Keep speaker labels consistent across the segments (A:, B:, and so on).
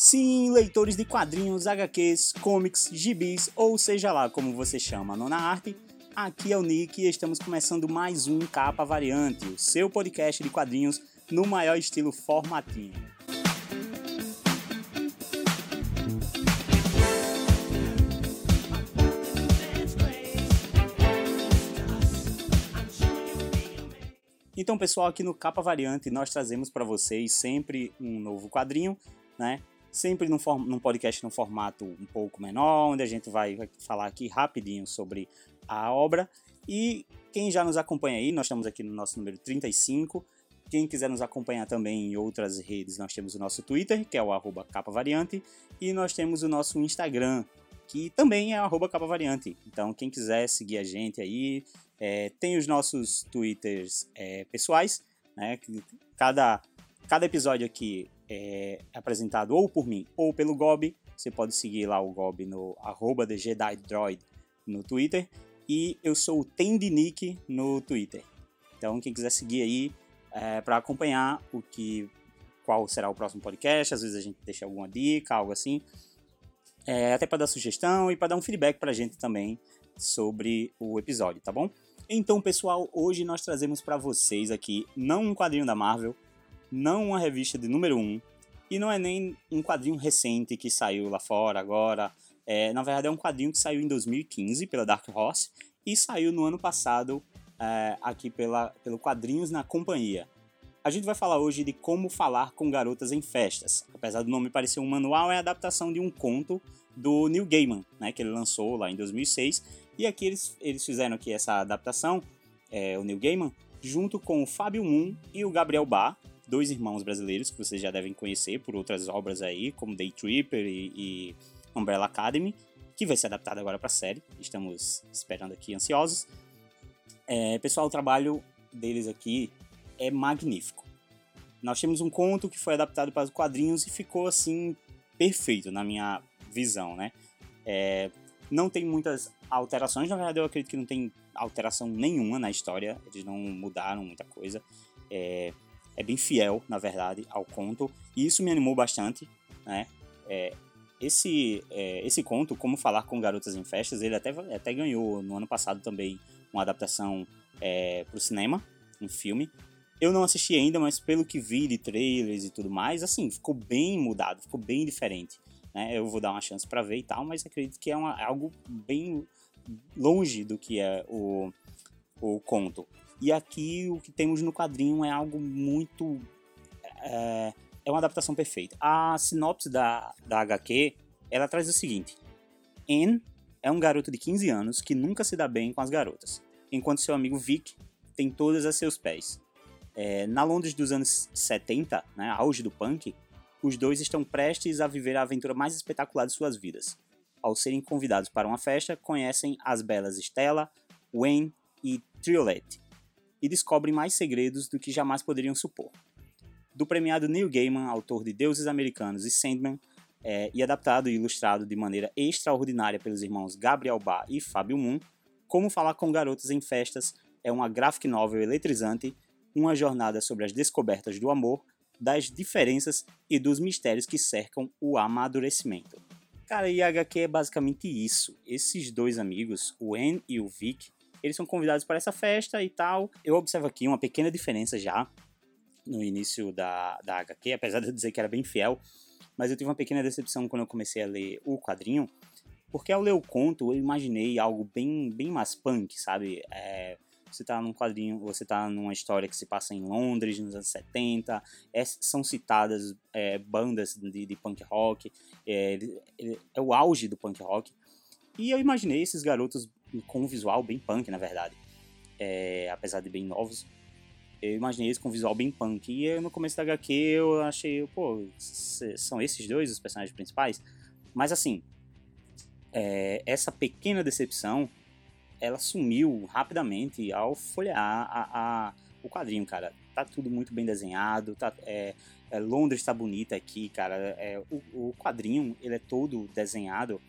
A: Sim, leitores de quadrinhos, HQs, comics, gibis, ou seja lá como você chama a nona arte, aqui é o Nick e estamos começando mais um Capa Variante, o seu podcast de quadrinhos no maior estilo formatinho. Então, pessoal, aqui no Capa Variante nós trazemos para vocês sempre um novo quadrinho, né? Sempre num, num podcast num formato um pouco menor, onde a gente vai, vai falar aqui rapidinho sobre a obra. E quem já nos acompanha aí, nós estamos aqui no nosso número 35. Quem quiser nos acompanhar também em outras redes, nós temos o nosso Twitter, que é o arroba capavariante, e nós temos o nosso Instagram, que também é arroba capavariante. Então, quem quiser seguir a gente aí, é, tem os nossos Twitters é, pessoais, né? Cada, cada episódio aqui é apresentado ou por mim ou pelo Gob. Você pode seguir lá o Gob no arroba no Twitter. E eu sou o Tendinick no Twitter. Então quem quiser seguir aí é, para acompanhar o que qual será o próximo podcast, às vezes a gente deixa alguma dica, algo assim. É, até para dar sugestão e para dar um feedback para a gente também sobre o episódio, tá bom? Então, pessoal, hoje nós trazemos para vocês aqui não um quadrinho da Marvel, não uma revista de número 1, um, e não é nem um quadrinho recente que saiu lá fora agora. É, na verdade, é um quadrinho que saiu em 2015 pela Dark Horse e saiu no ano passado é, aqui pela, pelo Quadrinhos na Companhia. A gente vai falar hoje de como falar com garotas em festas. Apesar do nome parecer um manual, é a adaptação de um conto do Neil Gaiman, né, que ele lançou lá em 2006. E aqui eles, eles fizeram aqui essa adaptação, é, o Neil Gaiman, junto com o Fábio Moon e o Gabriel Bar, dois irmãos brasileiros que vocês já devem conhecer por outras obras aí, como Day Tripper e, e Umbrella Academy, que vai ser adaptado agora para a série. Estamos esperando aqui ansiosos. É, pessoal, o trabalho deles aqui é magnífico. Nós temos um conto que foi adaptado para os quadrinhos e ficou assim perfeito na minha visão, né? É, não tem muitas alterações, na verdade eu acredito que não tem alteração nenhuma na história, eles não mudaram muita coisa. É, é bem fiel, na verdade, ao conto, e isso me animou bastante, né? É, esse, é, esse conto, Como Falar com Garotas em Festas, ele até, até ganhou no ano passado também uma adaptação é, para o cinema, um filme. Eu não assisti ainda, mas pelo que vi de trailers e tudo mais, assim, ficou bem mudado, ficou bem diferente. Né? Eu vou dar uma chance para ver e tal, mas acredito que é uma, algo bem longe do que é o, o conto. E aqui o que temos no quadrinho é algo muito. É, é uma adaptação perfeita. A sinopse da, da HQ ela traz o seguinte: Anne é um garoto de 15 anos que nunca se dá bem com as garotas, enquanto seu amigo Vic tem todas a seus pés. É, na Londres dos anos 70, né, auge do punk, os dois estão prestes a viver a aventura mais espetacular de suas vidas. Ao serem convidados para uma festa, conhecem as belas Stella, Wayne e Triolet, e descobrem mais segredos do que jamais poderiam supor. Do premiado Neil Gaiman, autor de Deuses Americanos e Sandman, é, e adaptado e ilustrado de maneira extraordinária pelos irmãos Gabriel Ba e Fábio Moon, Como Falar com Garotas em Festas é uma graphic novel eletrizante, uma jornada sobre as descobertas do amor, das diferenças e dos mistérios que cercam o amadurecimento. Cara, e a HQ é basicamente isso. Esses dois amigos, o En e o Vic, eles são convidados para essa festa e tal. Eu observo aqui uma pequena diferença já no início da, da HQ, apesar de eu dizer que era bem fiel, mas eu tive uma pequena decepção quando eu comecei a ler o quadrinho, porque ao ler o conto eu imaginei algo bem, bem mais punk, sabe? É, você tá num quadrinho, você tá numa história que se passa em Londres nos anos 70, é, são citadas é, bandas de, de, punk rock, é, é, o auge do punk rock, e eu imaginei esses garotos com um visual bem punk, na verdade. É, apesar de bem novos. Eu imaginei eles com um visual bem punk. E no começo da HQ eu achei, pô, são esses dois os personagens principais? Mas assim, é, essa pequena decepção, ela sumiu rapidamente ao folhear a, a, o quadrinho, cara. Tá tudo muito bem desenhado, tá, é, é, Londres tá bonita aqui, cara. É, o, o, quadrinho, ele é todo desenhado,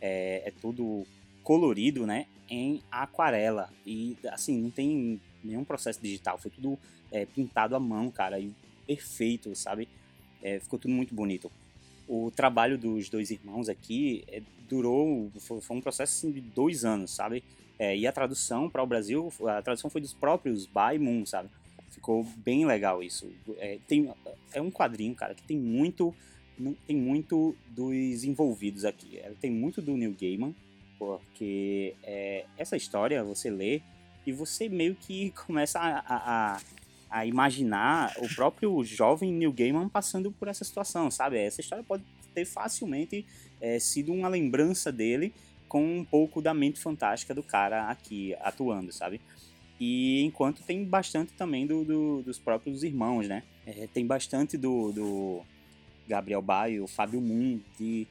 A: é, é todo colorido, né, em aquarela. E, assim, não tem nenhum processo digital, foi tudo é, pintado à mão, cara, e perfeito, sabe? É, ficou tudo muito bonito. o trabalho dos dois irmãos aqui é, durou, foi, foi, um processo assim, de dois anos, sabe? É, e a tradução para o Brasil, a tradução foi dos próprios By Moon, sabe? Ficou bem legal isso. É, tem, é um quadrinho, cara, que tem muito, tem muito dos envolvidos aqui. É, tem muito do Neil Gaiman, porque é, essa história você lê e você meio que começa a, a, a, imaginar o próprio jovem Neil Gaiman passando por essa situação, sabe? Essa história pode ter facilmente é, sido uma lembrança dele com um pouco da mente fantástica do cara aqui atuando, sabe? E enquanto tem bastante também do, do dos próprios irmãos, né? É, tem bastante do, do Gabriel Baio, Fábio Moon, de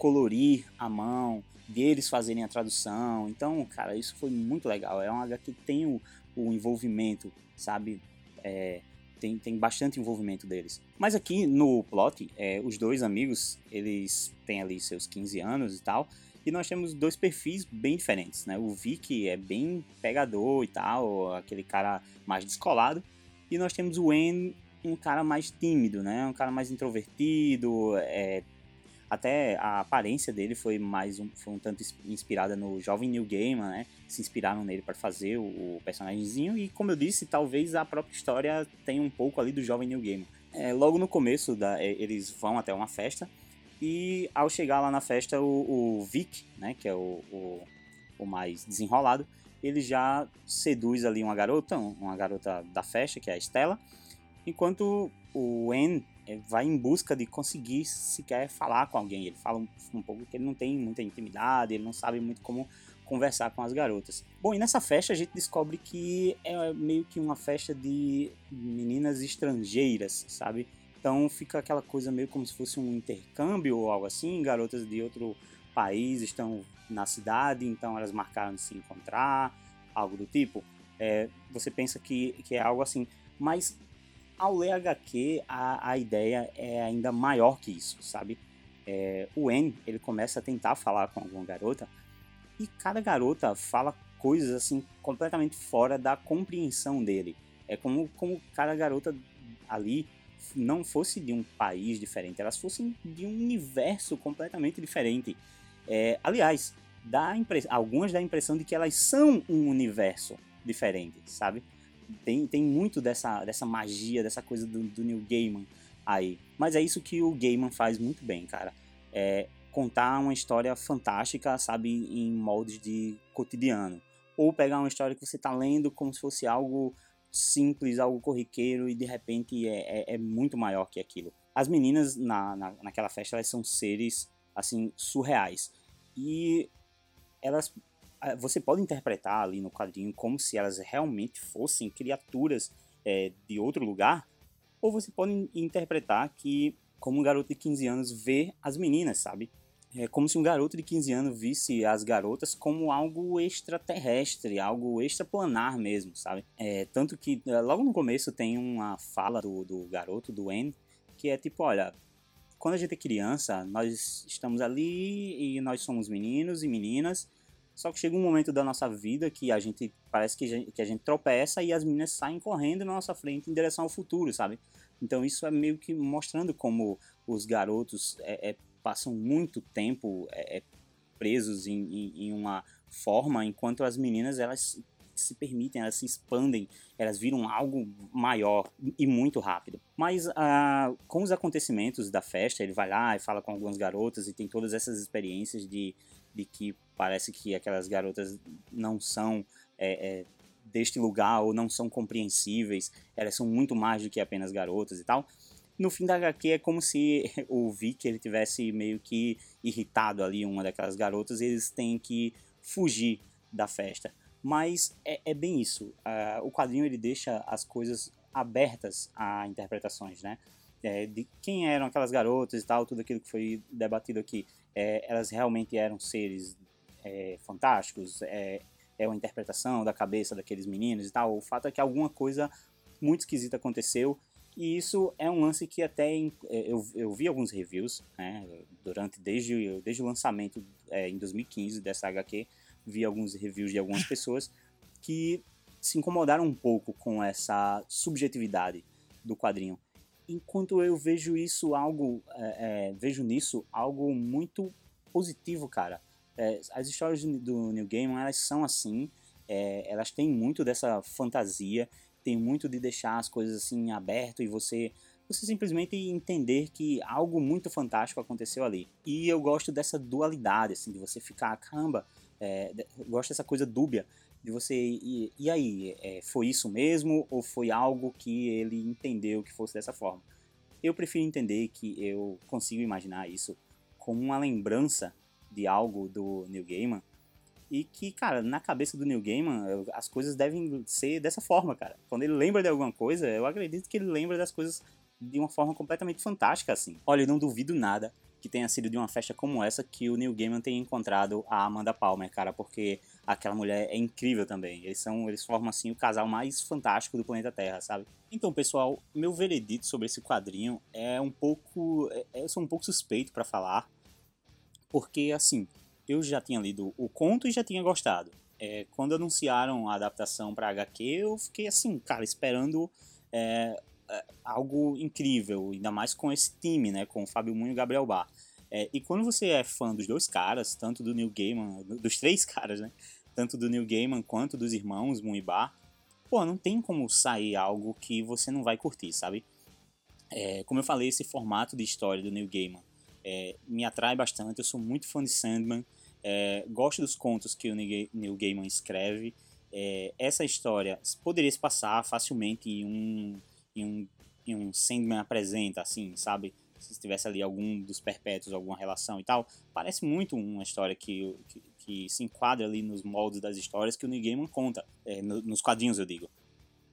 A: colorir a mão, de eles fazerem a tradução. Então, cara, isso foi muito legal. É um HQ que tem o, o envolvimento, sabe? É, tem, tem bastante envolvimento deles. Mas aqui no plot, é, os dois amigos, eles têm ali seus 15 anos e tal, e nós temos dois perfis bem diferentes, né? O Vic é bem pegador e tal, aquele cara mais descolado, e nós temos o En, um cara mais tímido, né? Um cara mais introvertido, é, até a aparência dele foi mais um, foi um tanto inspirada no jovem Neil Gaiman, né? Se inspiraram nele para fazer o, o personagemzinho e, como eu disse, talvez a própria história tenha um pouco ali do jovem Neil Gaiman. É, logo no começo, da, é, eles vão até uma festa e, ao chegar lá na festa, o, o Vic, né? Que é o, o, o mais desenrolado, ele já seduz ali uma garota, uma garota da festa, que é a Estela, enquanto o é, vai em busca de conseguir sequer falar com alguém. Ele fala um, um, pouco que ele não tem muita intimidade, ele não sabe muito como conversar com as garotas. Bom, e nessa festa a gente descobre que é meio que uma festa de meninas estrangeiras, sabe? Então fica aquela coisa meio como se fosse um intercâmbio ou algo assim, garotas de outro país estão na cidade, então elas marcaram de se encontrar, algo do tipo. É, você pensa que, que é algo assim, mas ao ler HQ, a, a ideia é ainda maior que isso, sabe? É, o En, ele começa a tentar falar com alguma garota e cada garota fala coisas assim completamente fora da compreensão dele. É como, como cada garota ali não fosse de um país diferente, elas fossem de um universo completamente diferente. É, aliás, dá algumas dá a impressão de que elas são um universo diferente, sabe? Tem, tem muito dessa, dessa magia, dessa coisa do, do Neil Gaiman aí. Mas é isso que o Gaiman faz muito bem, cara. É contar uma história fantástica, sabe, em moldes de cotidiano. Ou pegar uma história que você tá lendo como se fosse algo simples, algo corriqueiro e de repente é, é, é muito maior que aquilo. As meninas na, na, naquela festa, elas são seres, assim, surreais. E elas você pode interpretar ali no quadrinho como se elas realmente fossem criaturas é, de outro lugar, ou você pode interpretar que como um garoto de 15 anos vê as meninas, sabe? É como se um garoto de 15 anos visse as garotas como algo extraterrestre, algo extraplanar mesmo, sabe? É, tanto que é, logo no começo tem uma fala do, do garoto, do N, que é tipo, olha, quando a gente é criança, nós estamos ali e nós somos meninos e meninas, só que chega um momento da nossa vida que a gente parece que a gente, que a gente tropeça e as meninas saem correndo na nossa frente em direção ao futuro, sabe? Então isso é meio que mostrando como os garotos é, é, passam muito tempo é, é presos em, em, em, uma forma, enquanto as meninas elas se permitem, elas se expandem, elas viram algo maior e muito rápido. Mas ah, com os acontecimentos da festa, ele vai lá e fala com algumas garotas e tem todas essas experiências de, de que parece que aquelas garotas não são é, é, deste lugar ou não são compreensíveis, elas são muito mais do que apenas garotas e tal. No fim da HQ é como se o Vic ele tivesse meio que irritado ali uma daquelas garotas e eles têm que fugir da festa. Mas é, é bem isso. Uh, o quadrinho ele deixa as coisas abertas a interpretações, né? É, de quem eram aquelas garotas e tal, tudo aquilo que foi debatido aqui. É, elas realmente eram seres é, fantásticos, é, é uma interpretação da cabeça daqueles meninos e tal. O fato é que alguma coisa muito esquisita aconteceu e isso é um lance que até é, eu, eu vi alguns reviews né, durante desde, desde o lançamento é, em 2015 dessa HQ, vi alguns reviews de algumas pessoas que se incomodaram um pouco com essa subjetividade do quadrinho. enquanto eu vejo isso algo, é, é, vejo nisso algo muito positivo, cara. É, as histórias do, New Game, elas são assim, é, elas têm muito dessa fantasia, tem muito de deixar as coisas assim aberto e você você simplesmente entender que algo muito fantástico aconteceu ali. E eu gosto dessa dualidade, assim, de você ficar, caramba, é, gosto dessa coisa dúbia de você e, e aí é, foi isso mesmo ou foi algo que ele entendeu que fosse dessa forma eu prefiro entender que eu consigo imaginar isso como uma lembrança de algo do Neil Gaiman e que, cara, na cabeça do Neil Gaiman, as coisas devem ser dessa forma, cara. Quando ele lembra de alguma coisa, eu acredito que ele lembra das coisas de uma forma completamente fantástica, assim. Olha, eu não duvido nada que tenha sido de uma festa como essa que o Neil Gaiman tenha encontrado a Amanda Palmer, cara, porque aquela mulher é incrível também. Eles são, eles formam assim o casal mais fantástico do planeta Terra, sabe? Então, pessoal, meu veredito sobre esse quadrinho é um pouco, é, eu sou um pouco suspeito para falar, porque assim, eu já tinha lido o conto e já tinha gostado. É, quando anunciaram a adaptação para HQ, eu fiquei assim, cara, esperando é, é, algo incrível, ainda mais com esse time, né, com o Fábio Munho e o Gabriel Bar. É, e quando você é fã dos dois caras, tanto do Neil Gaiman, dos três caras, né, tanto do Neil Gaiman quanto dos irmãos Moon e Bar, pô, não tem como sair algo que você não vai curtir, sabe? É, como eu falei, esse formato de história do Neil Gaiman é, me atrai bastante, eu sou muito fã de Sandman, é, gosto dos contos que o Neil Gaiman escreve, é, essa história poderia se passar facilmente em um em um, em um Sandman apresenta, assim, sabe? Se tivesse ali algum dos perpétuos, alguma relação e tal. Parece muito uma história que, que, que se enquadra ali nos moldes das histórias que o Neil Gaiman conta, é, no, nos quadrinhos, eu digo.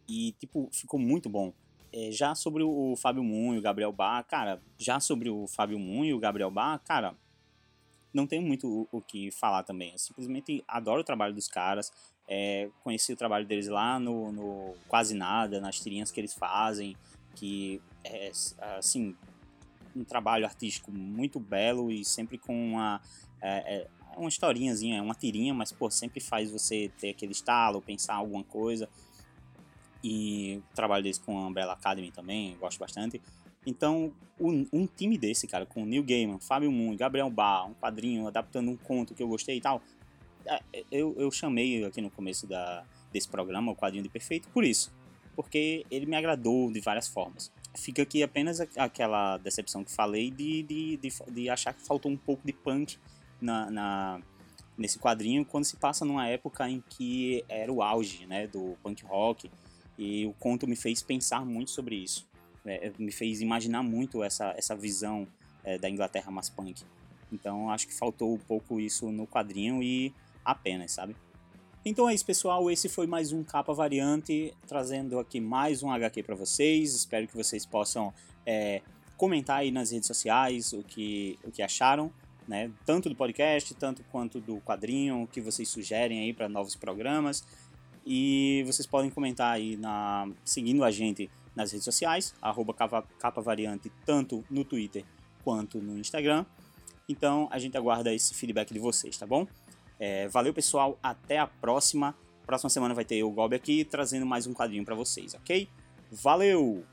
A: E, tipo, ficou muito bom. É, já sobre o Fábio e o Gabriel Bar, cara, já sobre o Fábio Moon e o Gabriel Bar, cara, não tenho muito o, o que falar também. Eu simplesmente adoro o trabalho dos caras. É, conheci o trabalho deles lá no, no, Quase Nada, nas tirinhas que eles fazem, que é, assim, um trabalho artístico muito belo e sempre com uma, é, é, uma historinhazinha, uma tirinha, mas pô, sempre faz você ter aquele estalo, pensar alguma coisa. E trabalho deles com a Umbrella Academy também, gosto bastante. Então, um, um, time desse, cara, com Neil Gaiman, Fábio Moon, Gabriel Bar, um quadrinho adaptando um conto que eu gostei e tal, é, eu, eu chamei aqui no começo da, desse programa o quadrinho de perfeito por isso, porque ele me agradou de várias formas. Fica aqui apenas aquela decepção que falei de, de, de, de achar que faltou um pouco de punk na, na, nesse quadrinho quando se passa numa época em que era o auge né, do punk rock e o conto me fez pensar muito sobre isso. É, me fez imaginar muito essa, essa visão é, da Inglaterra mais punk. Então acho que faltou um pouco isso no quadrinho e apenas, sabe? Então é isso, pessoal. Esse foi mais um Capa Variante, trazendo aqui mais um HQ para vocês. Espero que vocês possam é, comentar aí nas redes sociais o que, o que acharam, né? Tanto do podcast, tanto quanto do quadrinho, o que vocês sugerem aí para novos programas. E vocês podem comentar aí na, seguindo a gente nas redes sociais, arroba capa, variante, tanto no Twitter quanto no Instagram. Então a gente aguarda esse feedback de vocês, tá bom? É, valeu, pessoal. Até a próxima. Próxima semana vai ter o Gob aqui trazendo mais um quadrinho para vocês, ok? Valeu!